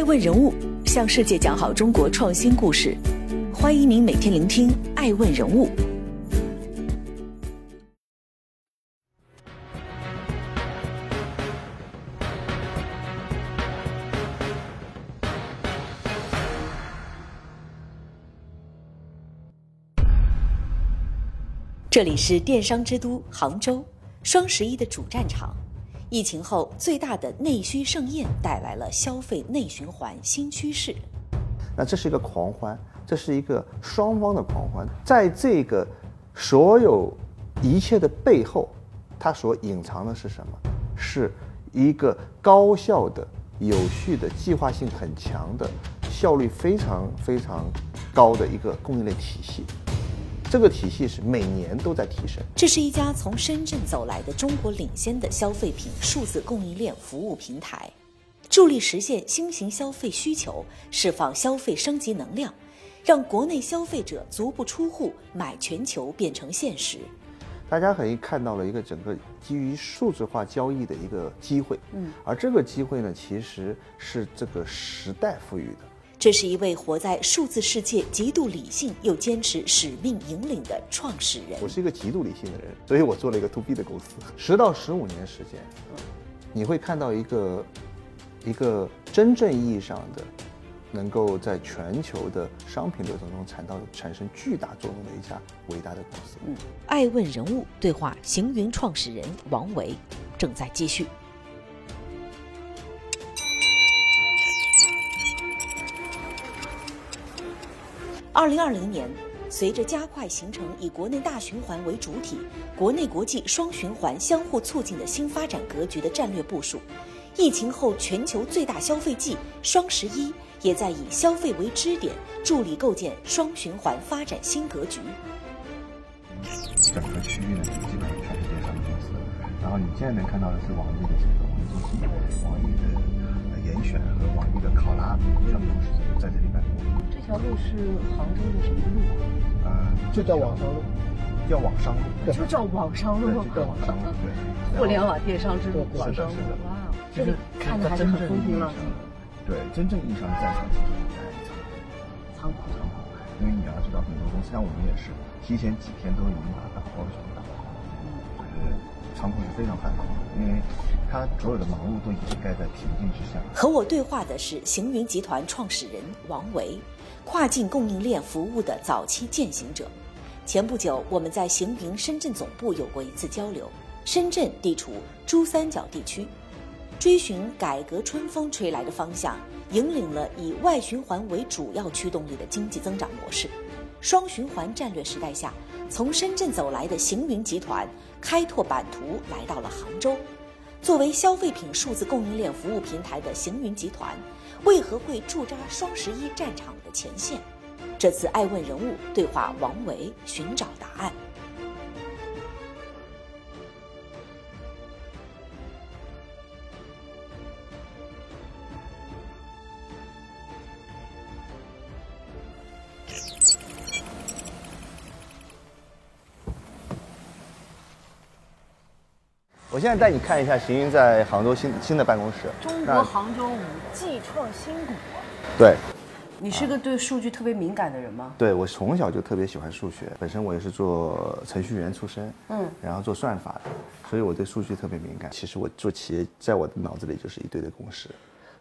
爱问人物向世界讲好中国创新故事，欢迎您每天聆听《爱问人物》。这里是电商之都杭州，双十一的主战场。疫情后最大的内需盛宴带来了消费内循环新趋势。那这是一个狂欢，这是一个双方的狂欢。在这个所有一切的背后，它所隐藏的是什么？是一个高效的、有序的、计划性很强的、效率非常非常高的一个供应链体系。这个体系是每年都在提升。这是一家从深圳走来的中国领先的消费品数字供应链服务平台，助力实现新型消费需求，释放消费升级能量，让国内消费者足不出户买全球变成现实。大家可以看到了一个整个基于数字化交易的一个机会，嗯，而这个机会呢，其实是这个时代赋予的。这是一位活在数字世界、极度理性又坚持使命引领的创始人。我是一个极度理性的人，所以我做了一个 to B 的公司。十到十五年时间，你会看到一个一个真正意义上的能够在全球的商品流程中产到产生巨大作用的一家伟大的公司。嗯，爱问人物对话行云创始人王维正在继续。二零二零年，随着加快形成以国内大循环为主体、国内国际双循环相互促进的新发展格局的战略部署，疫情后全球最大消费季双十一也在以消费为支点，助力构建双循环发展新格局。整个区域呢，基本上全是电商公司。然后你现在能看到的是网易的这个网易中心、网易的严选和网易的考拉，他们都是在这里办公。这条路是杭州的什么路？呃，就叫网商路，叫网商路，就叫网商路，叫网商路。对，互联网电商之路，网商路。哇，这里看着还是很风平浪静。对，真正意义上的战场其实在仓库，仓库。因为你要知道，很多东西，像我们也是提前几天都已经把它包全了。就是仓库是非常繁忙的，因为它所有的忙碌都掩盖在平静之下。和我对话的是行云集团创始人王维。跨境供应链服务的早期践行者，前不久我们在行云深圳总部有过一次交流。深圳地处珠三角地区，追寻改革春风吹来的方向，引领了以外循环为主要驱动力的经济增长模式。双循环战略时代下，从深圳走来的行云集团开拓版图，来到了杭州。作为消费品数字供应链服务平台的行云集团，为何会驻扎双十一战场的前线？这次爱问人物对话王维，寻找答案。现在带你看一下行云在杭州新新的办公室。中国杭州五 G 创新谷。对。你是个对数据特别敏感的人吗？对，我从小就特别喜欢数学，本身我也是做程序员出身，嗯，然后做算法的，所以我对数据特别敏感。其实我做企业，在我的脑子里就是一堆的公式，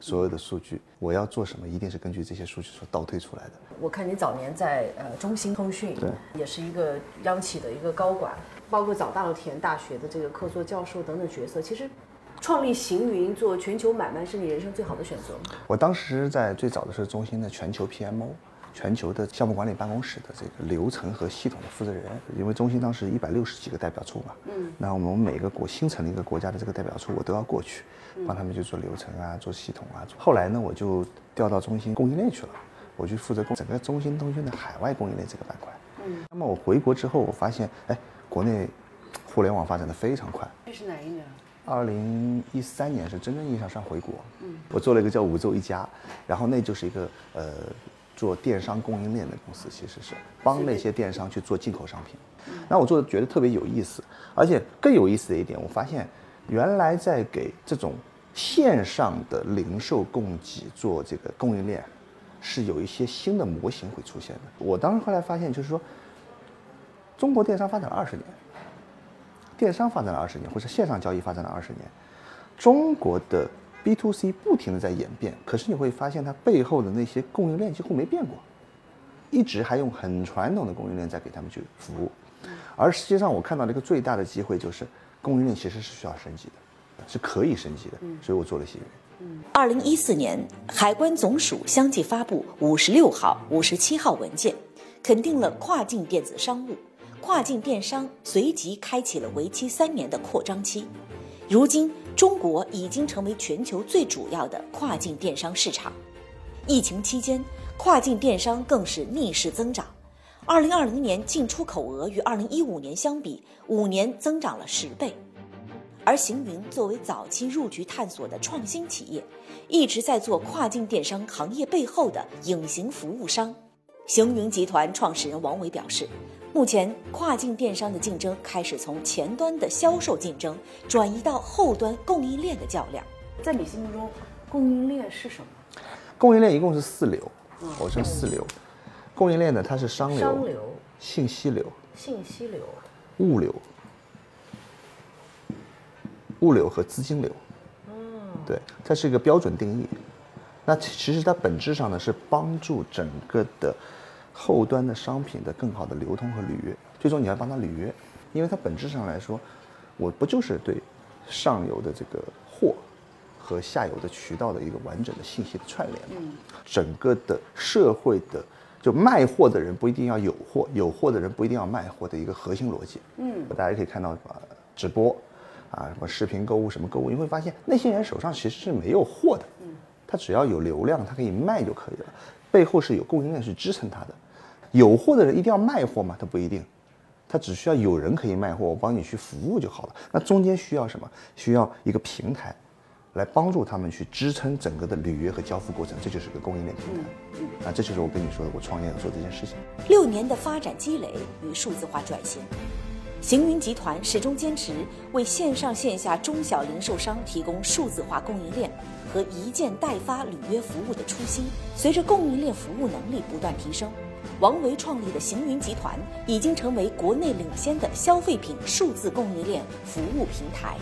所有的数据，我要做什么，一定是根据这些数据所倒推出来的。我看你早年在呃中兴通讯，对，也是一个央企的一个高管。包括早稻田大学的这个客座教授等等角色，其实创立行云做全球买卖是你人生最好的选择吗？我当时在最早的是中心的全球 PMO，全球的项目管理办公室的这个流程和系统的负责人。因为中心当时一百六十几个代表处嘛，嗯，那我们每个国新成立一个国家的这个代表处，我都要过去，帮他们去做流程啊，做系统啊。后来呢，我就调到中心供应链去了，我去负责整个中心通讯的海外供应链这个板块。嗯，那么我回国之后，我发现，哎。国内互联网发展的非常快。这是哪一年？二零一三年是真正意义上上回国。嗯，我做了一个叫五洲一家，然后那就是一个呃做电商供应链的公司，其实是帮那些电商去做进口商品。那我做的觉得特别有意思，而且更有意思的一点，我发现原来在给这种线上的零售供给做这个供应链，是有一些新的模型会出现的。我当时后来发现，就是说，中国电商发展了二十年，电商发展了二十年，或者线上交易发展了二十年，中国的 B to C 不停的在演变，可是你会发现它背后的那些供应链几乎没变过，一直还用很传统的供应链在给他们去服务。而实际上，我看到了一个最大的机会，就是供应链其实是需要升级的，是可以升级的。所以我做了新云。二零一四年，海关总署相继发布五十六号、五十七号文件，肯定了跨境电子商务，跨境电商随即开启了为期三年的扩张期。如今，中国已经成为全球最主要的跨境电商市场。疫情期间，跨境电商更是逆势增长。二零二零年进出口额与二零一五年相比，五年增长了十倍。而行云作为早期入局探索的创新企业，一直在做跨境电商行业背后的隐形服务商。行云集团创始人王伟表示，目前跨境电商的竞争开始从前端的销售竞争转移到后端供应链的较量。在你心目中，供应链是什么？供应链一共是四流，我称四流。供应链呢，它是商流、商流、信息流、信息流、物流、物流和资金流。嗯，对，它是一个标准定义。那其实它本质上呢是帮助整个的后端的商品的更好的流通和履约。最终你要帮他履约，因为它本质上来说，我不就是对上游的这个货和下游的渠道的一个完整的信息的串联吗？整个的社会的。就卖货的人不一定要有货，有货的人不一定要卖货的一个核心逻辑。嗯，大家可以看到呃，直播，啊什么视频购物什么购物，你会发现那些人手上其实是没有货的。嗯，他只要有流量，他可以卖就可以了，背后是有供应链去支撑他的。有货的人一定要卖货吗？他不一定，他只需要有人可以卖货，我帮你去服务就好了。那中间需要什么？需要一个平台。来帮助他们去支撑整个的履约和交付过程，这就是个供应链平台。啊，这就是我跟你说的，我创业要做这件事情。六年的发展积累与数字化转型，行云集团始终坚持为线上线下中小零售商提供数字化供应链和一件代发履约服务的初心。随着供应链服务能力不断提升，王维创立的行云集团已经成为国内领先的消费品数字供应链服务平台。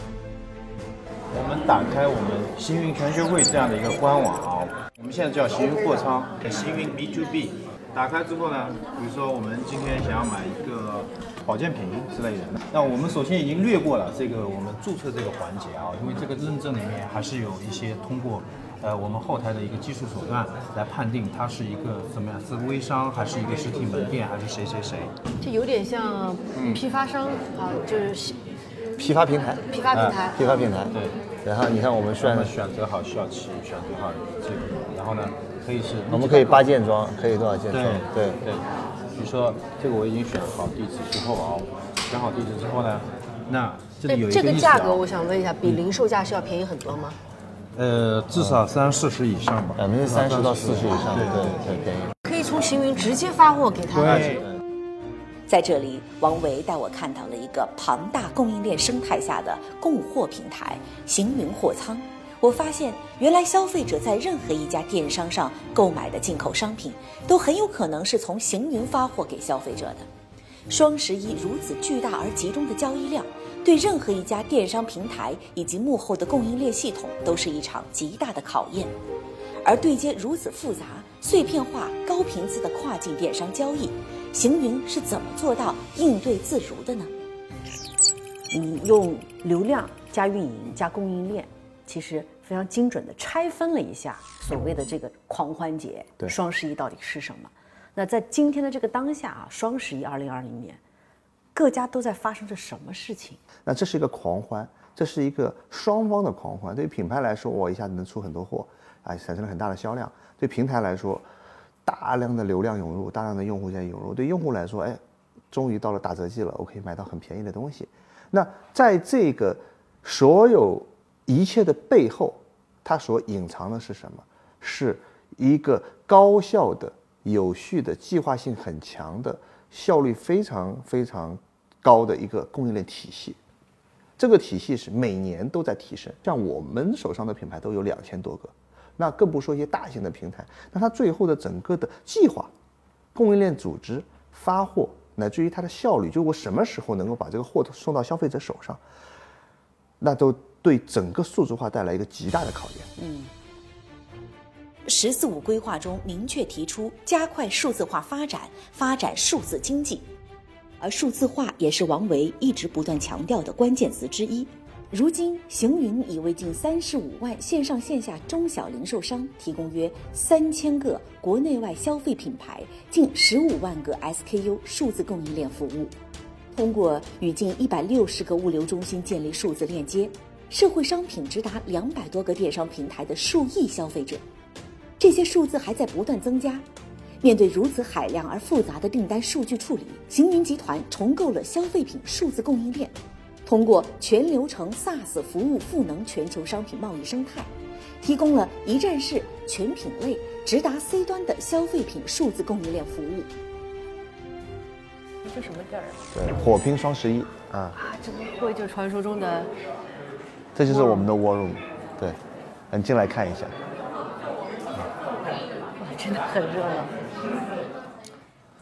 我们打开我们行云全学会这样的一个官网啊，我们现在叫行云货仓，行云 B to B。打开之后呢，比如说我们今天想要买一个保健品之类的，那我们首先已经略过了这个我们注册这个环节啊，因为这个认证里面还是有一些通过呃我们后台的一个技术手段来判定它是一个怎么样，是微商还是一个实体门店还是谁谁谁，这有点像批发商啊，就是。批发平台，批发平台，批发平台。对，然后你看我们选选择好需要期，选择好这个，然后呢，可以是，我们可以八件装，可以多少件装？对对。比如说这个我已经选好地址之后啊，选好地址之后呢，那这里有一个这个价格，我想问一下，比零售价是要便宜很多吗？呃，至少三四十以上吧，百分之三十到四十以上，对对，对。可以从行云直接发货给他。对。在这里，王维带我看到了一个庞大供应链生态下的供货平台——行云货仓。我发现，原来消费者在任何一家电商上购买的进口商品，都很有可能是从行云发货给消费者的。双十一如此巨大而集中的交易量，对任何一家电商平台以及幕后的供应链系统都是一场极大的考验。而对接如此复杂、碎片化、高频次的跨境电商交易。行云是怎么做到应对自如的呢？你用流量加运营加供应链，其实非常精准地拆分了一下所谓的这个狂欢节，双十一到底是什么？那在今天的这个当下啊，双十一二零二零年，各家都在发生着什么事情？那这是一个狂欢，这是一个双方的狂欢。对于品牌来说，我一下子能出很多货，啊，产生了很大的销量；对平台来说，大量的流量涌入，大量的用户在涌入，对用户来说，哎，终于到了打折季了，我可以买到很便宜的东西。那在这个所有一切的背后，它所隐藏的是什么？是一个高效的、有序的、计划性很强的、效率非常非常高的一个供应链体系。这个体系是每年都在提升。像我们手上的品牌都有两千多个，那更不说一些大型的平台。那它最后的整个的计划、供应链组织、发货，乃至于它的效率，就我什么时候能够把这个货送到消费者手上，那都对整个数字化带来一个极大的考验。嗯。“十四五”规划中明确提出加快数字化发展，发展数字经济，而数字化也是王维一直不断强调的关键词之一。如今，行云已为近三十五万线上线下中小零售商提供约三千个国内外消费品牌、近十五万个 SKU 数字供应链服务。通过与近一百六十个物流中心建立数字链接，社会商品直达两百多个电商平台的数亿消费者。这些数字还在不断增加。面对如此海量而复杂的订单数据处理，行云集团重构了消费品数字供应链，通过全流程 SaaS 服务赋能全球商品贸易生态，提供了一站式、全品类、直达 C 端的消费品数字供应链服务。这什么地儿？啊对，火拼双十一啊！啊，这不会就传说中的？这就是我们的 War Room，对，你进来看一下。哇真的很热闹。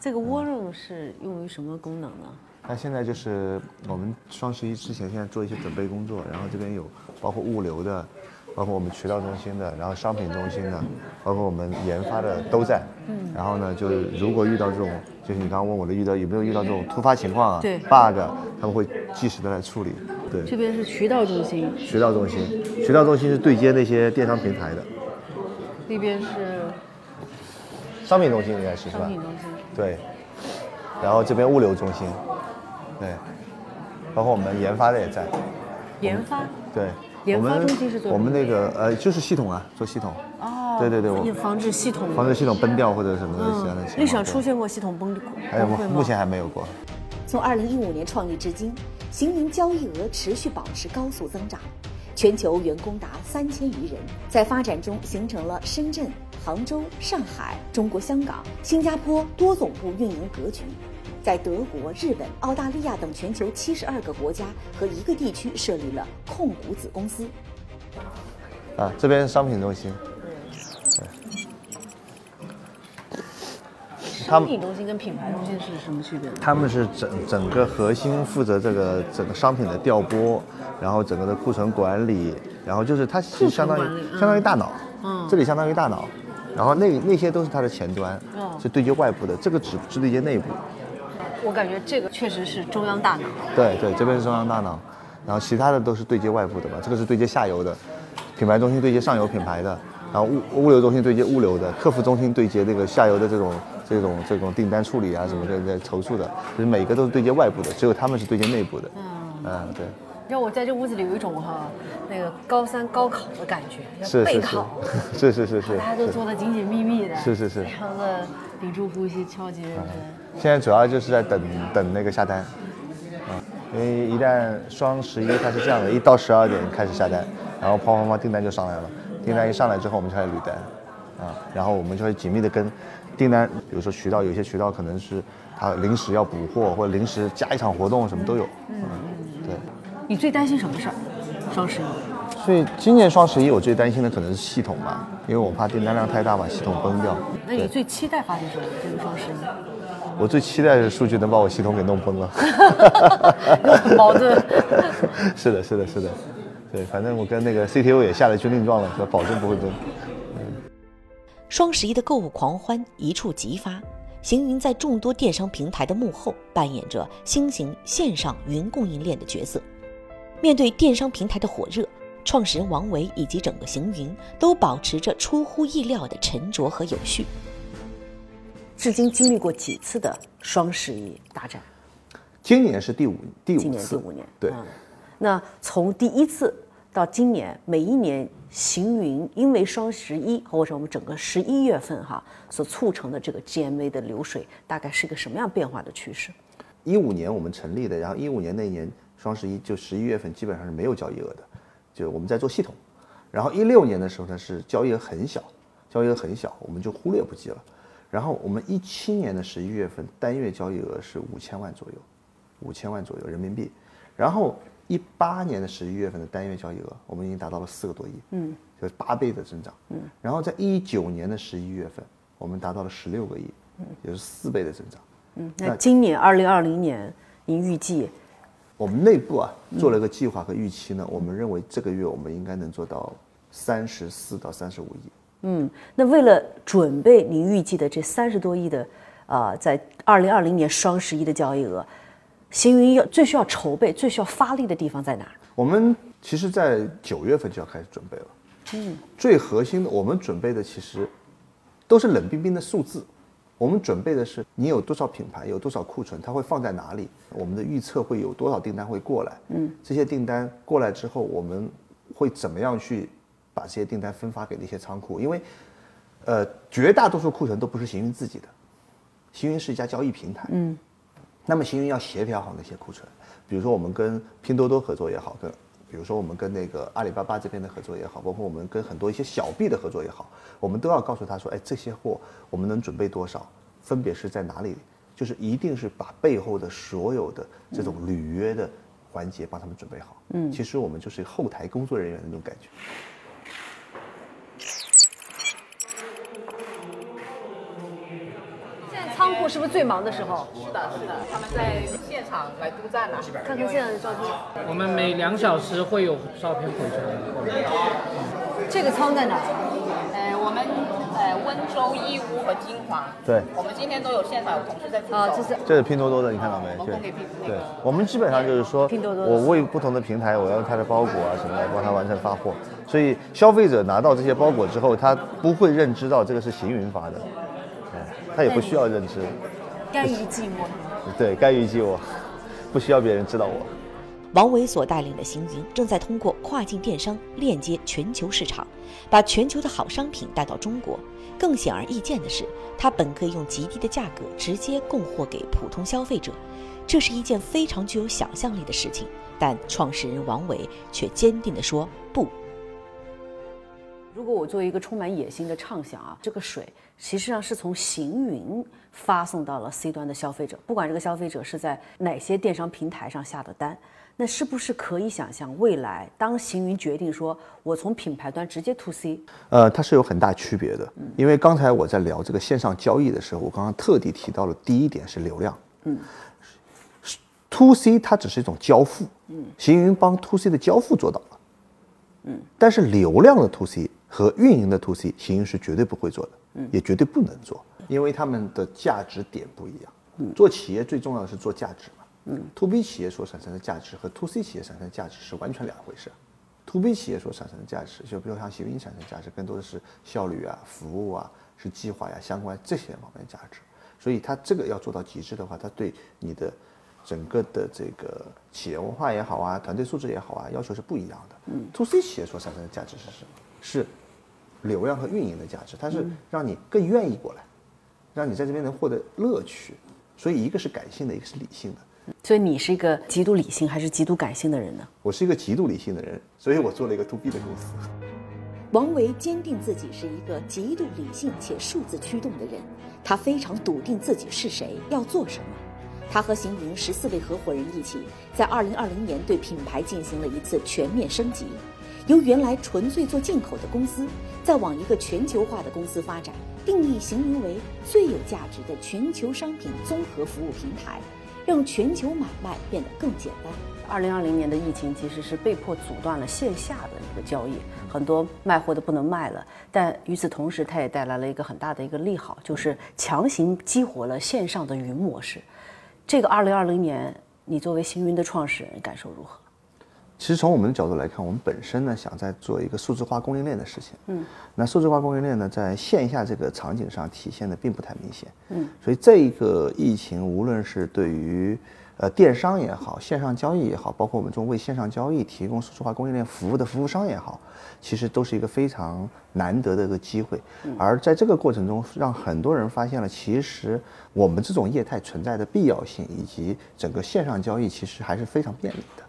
这个 Room 是用于什么功能呢？那现在就是我们双十一之前，现在做一些准备工作，然后这边有包括物流的，包括我们渠道中心的，然后商品中心的，包括我们研发的都在。嗯。然后呢，就是如果遇到这种，就是你刚刚问我的，遇到有没有遇到这种突发情况啊？对。bug，他们会及时的来处理。对。这边是渠道中心。渠道中心，渠道中心是对接那些电商平台的。那边是。商品中心应该是是吧？商品中心。对，然后这边物流中心，对，包括我们研发的也在。研发。对。研发中心是做。我们那个呃，就是系统啊，做系统。哦。对对对，我。防止系统。防止系统崩掉或者什么的其他的情况。历史上出现过系统崩还有目前还没有过。从二零一五年创立至今，行云交易额持续保持高速增长，全球员工达三千余人，在发展中形成了深圳。杭州、上海、中国香港、新加坡多总部运营格局，在德国、日本、澳大利亚等全球七十二个国家和一个地区设立了控股子公司。啊，这边是商品中心。商品中心跟品牌中心是什么区别？他们是整整个核心负责这个整个商品的调拨，然后整个的库存管理，然后就是它是相当于相当于大脑，嗯，这里相当于大脑。然后那那些都是它的前端，是对接外部的，这个只是对接内部。我感觉这个确实是中央大脑。对对，这边是中央大脑，然后其他的都是对接外部的吧？这个是对接下游的，品牌中心对接上游品牌的，然后物物流中心对接物流的，客服中心对接那个下游的这种这种这种订单处理啊什么的在投诉的，就是每个都是对接外部的，只有他们是对接内部的。嗯嗯，对。让我在这屋子里有一种哈，那个高三高考的感觉，要备考，是是是是，大家都做的紧紧密密的，是是是，非常的屏住呼吸，超级认真。现在主要就是在等等那个下单，啊，因为一旦双十一它是这样的，一到十二点开始下单，然后砰砰砰订单就上来了，订单一上来之后我们就开始捋单，啊，然后我们就会紧密的跟订单，比如说渠道，有些渠道可能是他临时要补货或者临时加一场活动，什么都有，嗯，对。你最担心什么事儿？双十一。所以今年双十一我最担心的可能是系统吧，因为我怕订单量太大把系统崩掉。那你最期待发生什么？这个双十一。我最期待的数据能把我系统给弄崩了。矛盾。是的，是的，是的。对，反正我跟那个 CTO 也下了军令状了，说保证不会崩。双十一的购物狂欢一触即发。行云在众多电商平台的幕后扮演着新型线上云供应链的角色。面对电商平台的火热，创始人王维以及整个行云都保持着出乎意料的沉着和有序。至今经历过几次的双十一大战？今年是第五第五次。今年第五年。对。那从第一次到今年，每一年。行云因为双十一或者我们整个十一月份哈所促成的这个 GMV 的流水，大概是一个什么样变化的趋势？一五年我们成立的，然后一五年那年双十一就十一月份基本上是没有交易额的，就我们在做系统。然后一六年的时候呢是交易额很小，交易额很小，我们就忽略不计了。然后我们一七年的十一月份单月交易额是五千万左右，五千万左右人民币。然后一八年的十一月份的单月交易额，我们已经达到了四个多亿，嗯，就是八倍的增长，嗯。然后在一九年的十一月份，我们达到了十六个亿，嗯，也是四倍的增长。嗯，那今年二零二零年，您预计？我们内部啊做了一个计划和预期呢，我们认为这个月我们应该能做到三十四到三十五亿。嗯，那为了准备您预计的这三十多亿的，啊，在二零二零年双十一的交易额，行云要最需要筹备、最需要发力的地方在哪？我们其实，在九月份就要开始准备了。嗯，最核心的，我们准备的其实都是冷冰冰的数字。我们准备的是你有多少品牌，有多少库存，它会放在哪里？我们的预测会有多少订单会过来？嗯，这些订单过来之后，我们会怎么样去把这些订单分发给那些仓库？因为，呃，绝大多数库存都不是行云自己的，行云是一家交易平台。嗯，那么行云要协调好那些库存，比如说我们跟拼多多合作也好，跟比如说我们跟那个阿里巴巴这边的合作也好，包括我们跟很多一些小币的合作也好，我们都要告诉他说，哎，这些货我们能准备多少，分别是在哪里，就是一定是把背后的所有的这种履约的环节帮他们准备好。嗯，其实我们就是后台工作人员的那种感觉。仓库是不是最忙的时候？是的，是的，他们在现场来督战了。看看现在的照片。我们每两小时会有照片回传。这个仓在哪？呃，我们呃温州、义乌和金华。对。我们今天都有现场有同事在。啊，这是这是拼多多的，你看到没？对。对。我们基本上就是说，拼多多我为不同的平台，我要用它的包裹啊什么来帮他完成发货，所以消费者拿到这些包裹之后，他不会认知到这个是行云发的。他也不需要认知，甘于寂寞。对，甘于寂寞，不需要别人知道我。王伟所带领的行云正在通过跨境电商链接全球市场，把全球的好商品带到中国。更显而易见的是，他本可以用极低的价格直接供货给普通消费者，这是一件非常具有想象力的事情。但创始人王伟却坚定地说不。如果我作为一个充满野心的畅想啊，这个水实际上是从行云发送到了 C 端的消费者，不管这个消费者是在哪些电商平台上下的单，那是不是可以想象未来当行云决定说我从品牌端直接 to C？呃，它是有很大区别的，因为刚才我在聊这个线上交易的时候，我刚刚特地提到了第一点是流量，嗯，to C 它只是一种交付，嗯，行云帮 to C 的交付做到了，嗯，但是流量的 to C。和运营的 to C，行云是绝对不会做的，嗯，也绝对不能做，因为他们的价值点不一样。嗯，做企业最重要的是做价值嘛，嗯，to B 企业所产生的价值和 to C 企业产生的价值是完全两回事。to B 企业所产生的价值，就比如像行云产生价值，更多的是效率啊、服务啊、是计划呀、相关这些方面的价值。所以它这个要做到极致的话，它对你的整个的这个企业文化也好啊、团队素质也好啊，要求是不一样的。嗯，to C 企业所产生的价值是什么？是流量和运营的价值，它是让你更愿意过来，让你在这边能获得乐趣。所以一个是感性的，一个是理性的。所以你是一个极度理性还是极度感性的人呢？我是一个极度理性的人，所以我做了一个 to B 的公司。王维坚定自己是一个极度理性且数字驱动的人，他非常笃定自己是谁，要做什么。他和行云十四位合伙人一起，在二零二零年对品牌进行了一次全面升级。由原来纯粹做进口的公司，再往一个全球化的公司发展，定义行云为最有价值的全球商品综合服务平台，让全球买卖变得更简单。二零二零年的疫情其实是被迫阻断了线下的一个交易，很多卖货的不能卖了。但与此同时，它也带来了一个很大的一个利好，就是强行激活了线上的云模式。这个二零二零年，你作为行云的创始人，感受如何？其实从我们的角度来看，我们本身呢想在做一个数字化供应链的事情。嗯，那数字化供应链呢，在线下这个场景上体现的并不太明显。嗯，所以这一个疫情，无论是对于呃电商也好，线上交易也好，包括我们这种为线上交易提供数字化供应链服务的服务商也好，其实都是一个非常难得的一个机会。而在这个过程中，让很多人发现了，其实我们这种业态存在的必要性，以及整个线上交易其实还是非常便利的。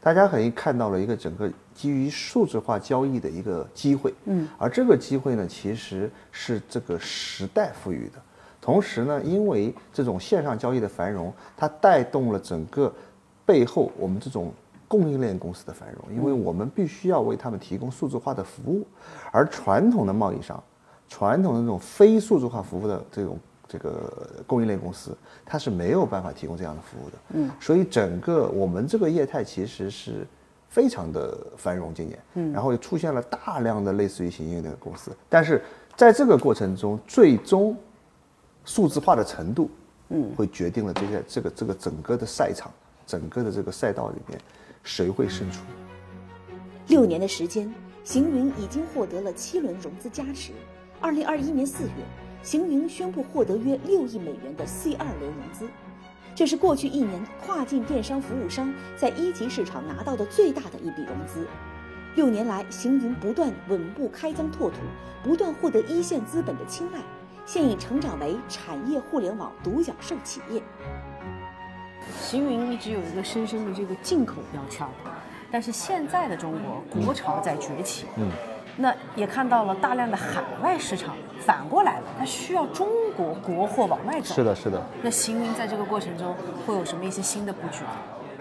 大家可以看到了一个整个基于数字化交易的一个机会，嗯，而这个机会呢，其实是这个时代赋予的。同时呢，因为这种线上交易的繁荣，它带动了整个背后我们这种供应链公司的繁荣，因为我们必须要为他们提供数字化的服务，而传统的贸易商、传统的这种非数字化服务的这种这个供应链公司，它是没有办法提供这样的服务的。嗯，所以整个我们这个业态其实是非常的繁荣今年，嗯，然后又出现了大量的类似于行业的公司，但是在这个过程中，最终数字化的程度，嗯，会决定了这些这个这个整个的赛场。整个的这个赛道里面，谁会胜出？六年的时间，行云已经获得了七轮融资加持。二零二一年四月，行云宣布获得约六亿美元的 C 二轮融资，这是过去一年跨境电商服务商在一级市场拿到的最大的一笔融资。六年来，行云不断稳步开疆拓土，不断获得一线资本的青睐，现已成长为产业互联网独角兽企业。行云一直有一个深深的这个进口标签，但是现在的中国国潮在崛起，嗯，那也看到了大量的海外市场反过来了，它需要中国国货往外走。是的，是的。那行云在这个过程中会有什么一些新的布局？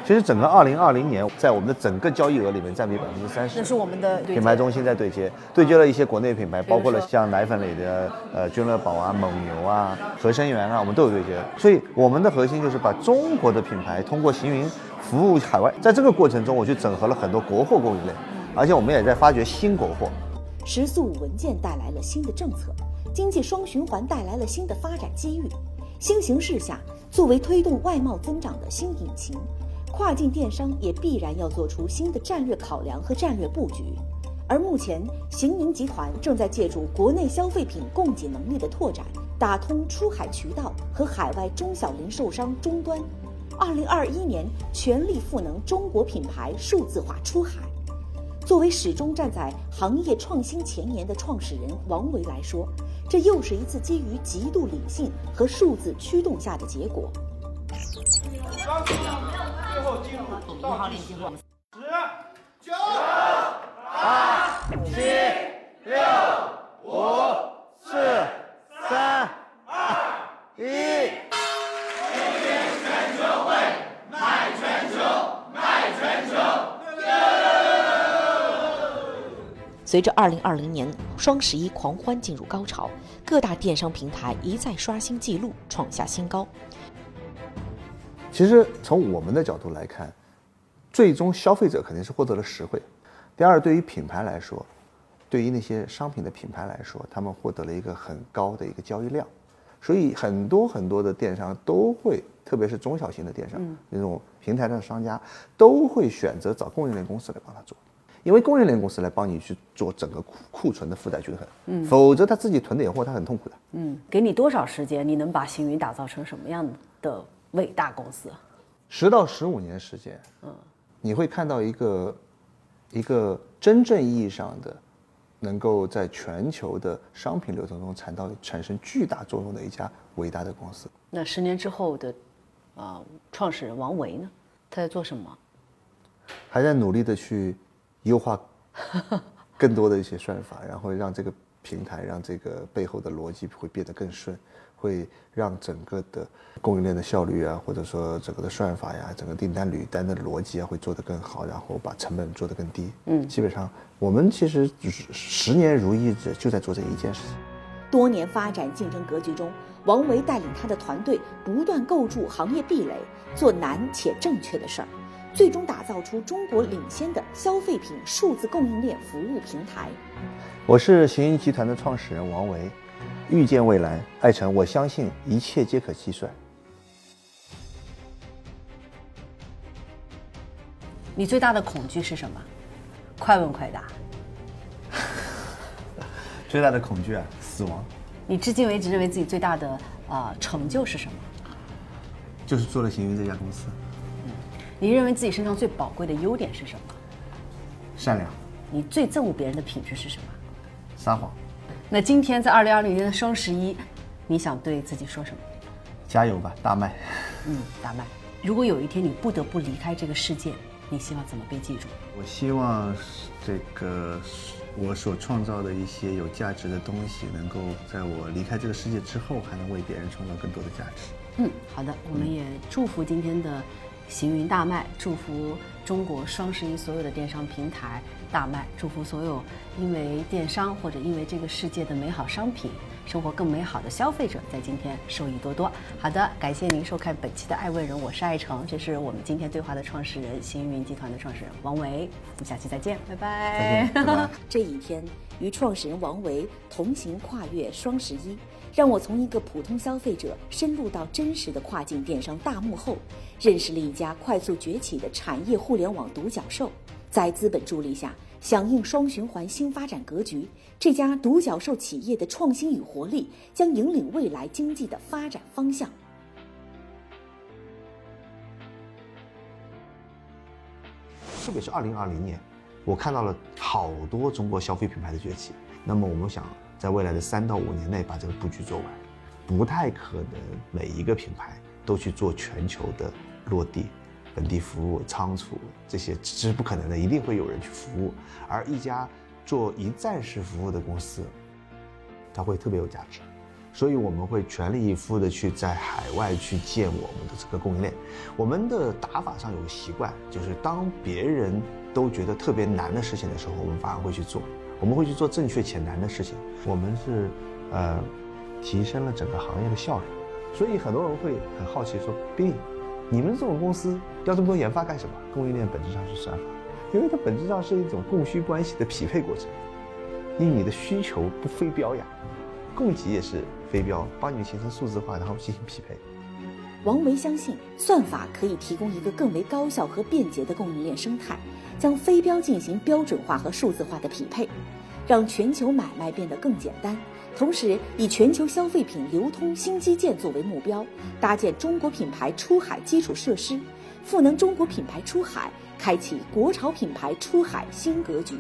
其实整个二零二零年，在我们的整个交易额里面占比百分之三十。那是我们的品牌中心在对接，对接了一些国内品牌，包括了像奶粉类的呃君乐宝啊、蒙牛啊、合生元啊，我们都有对接。所以我们的核心就是把中国的品牌通过行云服务海外。在这个过程中，我去整合了很多国货供应链，而且我们也在发掘新国货。十四五文件带来了新的政策，经济双循环带来了新的发展机遇。新形势下，作为推动外贸增长的新引擎。跨境电商也必然要做出新的战略考量和战略布局，而目前行云集团正在借助国内消费品供给能力的拓展，打通出海渠道和海外中小零售商终端。二零二一年全力赋能中国品牌数字化出海。作为始终站在行业创新前沿的创始人王维来说，这又是一次基于极度理性和数字驱动下的结果。最后进入倒计时，十、九、八、七、六、五、四、三、二、一。今天全球会卖全球，卖全球。随着二零二零年双十一狂欢进入高潮，各大电商平台一再刷新记录，创下新高。其实从我们的角度来看，最终消费者肯定是获得了实惠。第二，对于品牌来说，对于那些商品的品牌来说，他们获得了一个很高的一个交易量。所以很多很多的电商都会，特别是中小型的电商那种平台上的商家，都会选择找供应链公司来帮他做，因为供应链公司来帮你去做整个库库存的负载均衡。嗯，否则他自己囤点货，他很痛苦的。嗯，给你多少时间，你能把行云打造成什么样的？伟大公司，十到十五年时间，嗯，你会看到一个一个真正意义上的能够在全球的商品流通中产到产生巨大作用的一家伟大的公司。那十年之后的啊，创始人王维呢？他在做什么？还在努力的去优化更多的一些算法，然后让这个平台，让这个背后的逻辑会变得更顺。会让整个的供应链的效率啊，或者说整个的算法呀，整个订单履单的逻辑啊，会做得更好，然后把成本做得更低。嗯，基本上我们其实就是十年如一日，就在做这一件事情。多年发展竞争格局中，王维带领他的团队不断构筑行业壁垒，做难且正确的事儿，最终打造出中国领先的消费品数字供应链服务平台。我是行云集团的创始人王维。遇见未来，爱晨，我相信一切皆可计算。你最大的恐惧是什么？快问快答。最大的恐惧啊，死亡。你至今为止认为自己最大的啊成就是什么？就是做了行云这家公司。嗯，你认为自己身上最宝贵的优点是什么？善良。你最憎恶别人的品质是什么？撒谎。那今天在二零二零年的双十一，你想对自己说什么？加油吧，大麦！嗯，大麦。如果有一天你不得不离开这个世界，你希望怎么被记住？我希望这个我所创造的一些有价值的东西，能够在我离开这个世界之后，还能为别人创造更多的价值。嗯，好的。我们也祝福今天的行云大卖，祝福中国双十一所有的电商平台大卖，祝福所有因为电商或者因为这个世界的美好商品。生活更美好的消费者在今天受益多多。好的，感谢您收看本期的《爱问人》，我是爱成，这是我们今天对话的创始人，星云集团的创始人王维。我们下期再见，拜拜。再见，拜拜。这一天，与创始人王维同行跨越双十一，让我从一个普通消费者深入到真实的跨境电商大幕后，认识了一家快速崛起的产业互联网独角兽。在资本助力下，响应双循环新发展格局，这家独角兽企业的创新与活力将引领未来经济的发展方向。特别是二零二零年，我看到了好多中国消费品牌的崛起。那么我们想在未来的三到五年内把这个布局做完，不太可能每一个品牌都去做全球的落地、本地服务、仓储这些，这是不可能的，一定会有人去服务。而一家做一站式服务的公司，它会特别有价值。所以我们会全力以赴的去在海外去建我们的这个供应链。我们的打法上有个习惯，就是当别人都觉得特别难的事情的时候，我们反而会去做。我们会去做正确且难的事情。我们是，呃，提升了整个行业的效率。所以很多人会很好奇说：“Billy，你们这种公司要这么多研发干什么？”供应链本质上是算法，因为它本质上是一种供需关系的匹配过程。因为你的需求不非标呀，供给也是。飞镖帮你形成数字化，然后进行匹配。王维相信，算法可以提供一个更为高效和便捷的供应链生态，将飞镖进行标准化和数字化的匹配，让全球买卖变得更简单。同时，以全球消费品流通新基建作为目标，搭建中国品牌出海基础设施，赋能中国品牌出海，开启国潮品牌出海新格局。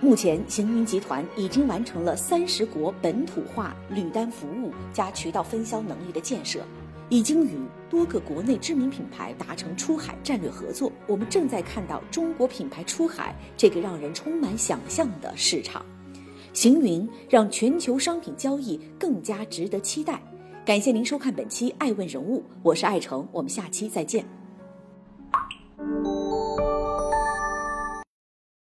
目前，行云集团已经完成了三十国本土化履单服务加渠道分销能力的建设，已经与多个国内知名品牌达成出海战略合作。我们正在看到中国品牌出海这个让人充满想象的市场。行云让全球商品交易更加值得期待。感谢您收看本期《爱问人物》，我是爱成，我们下期再见。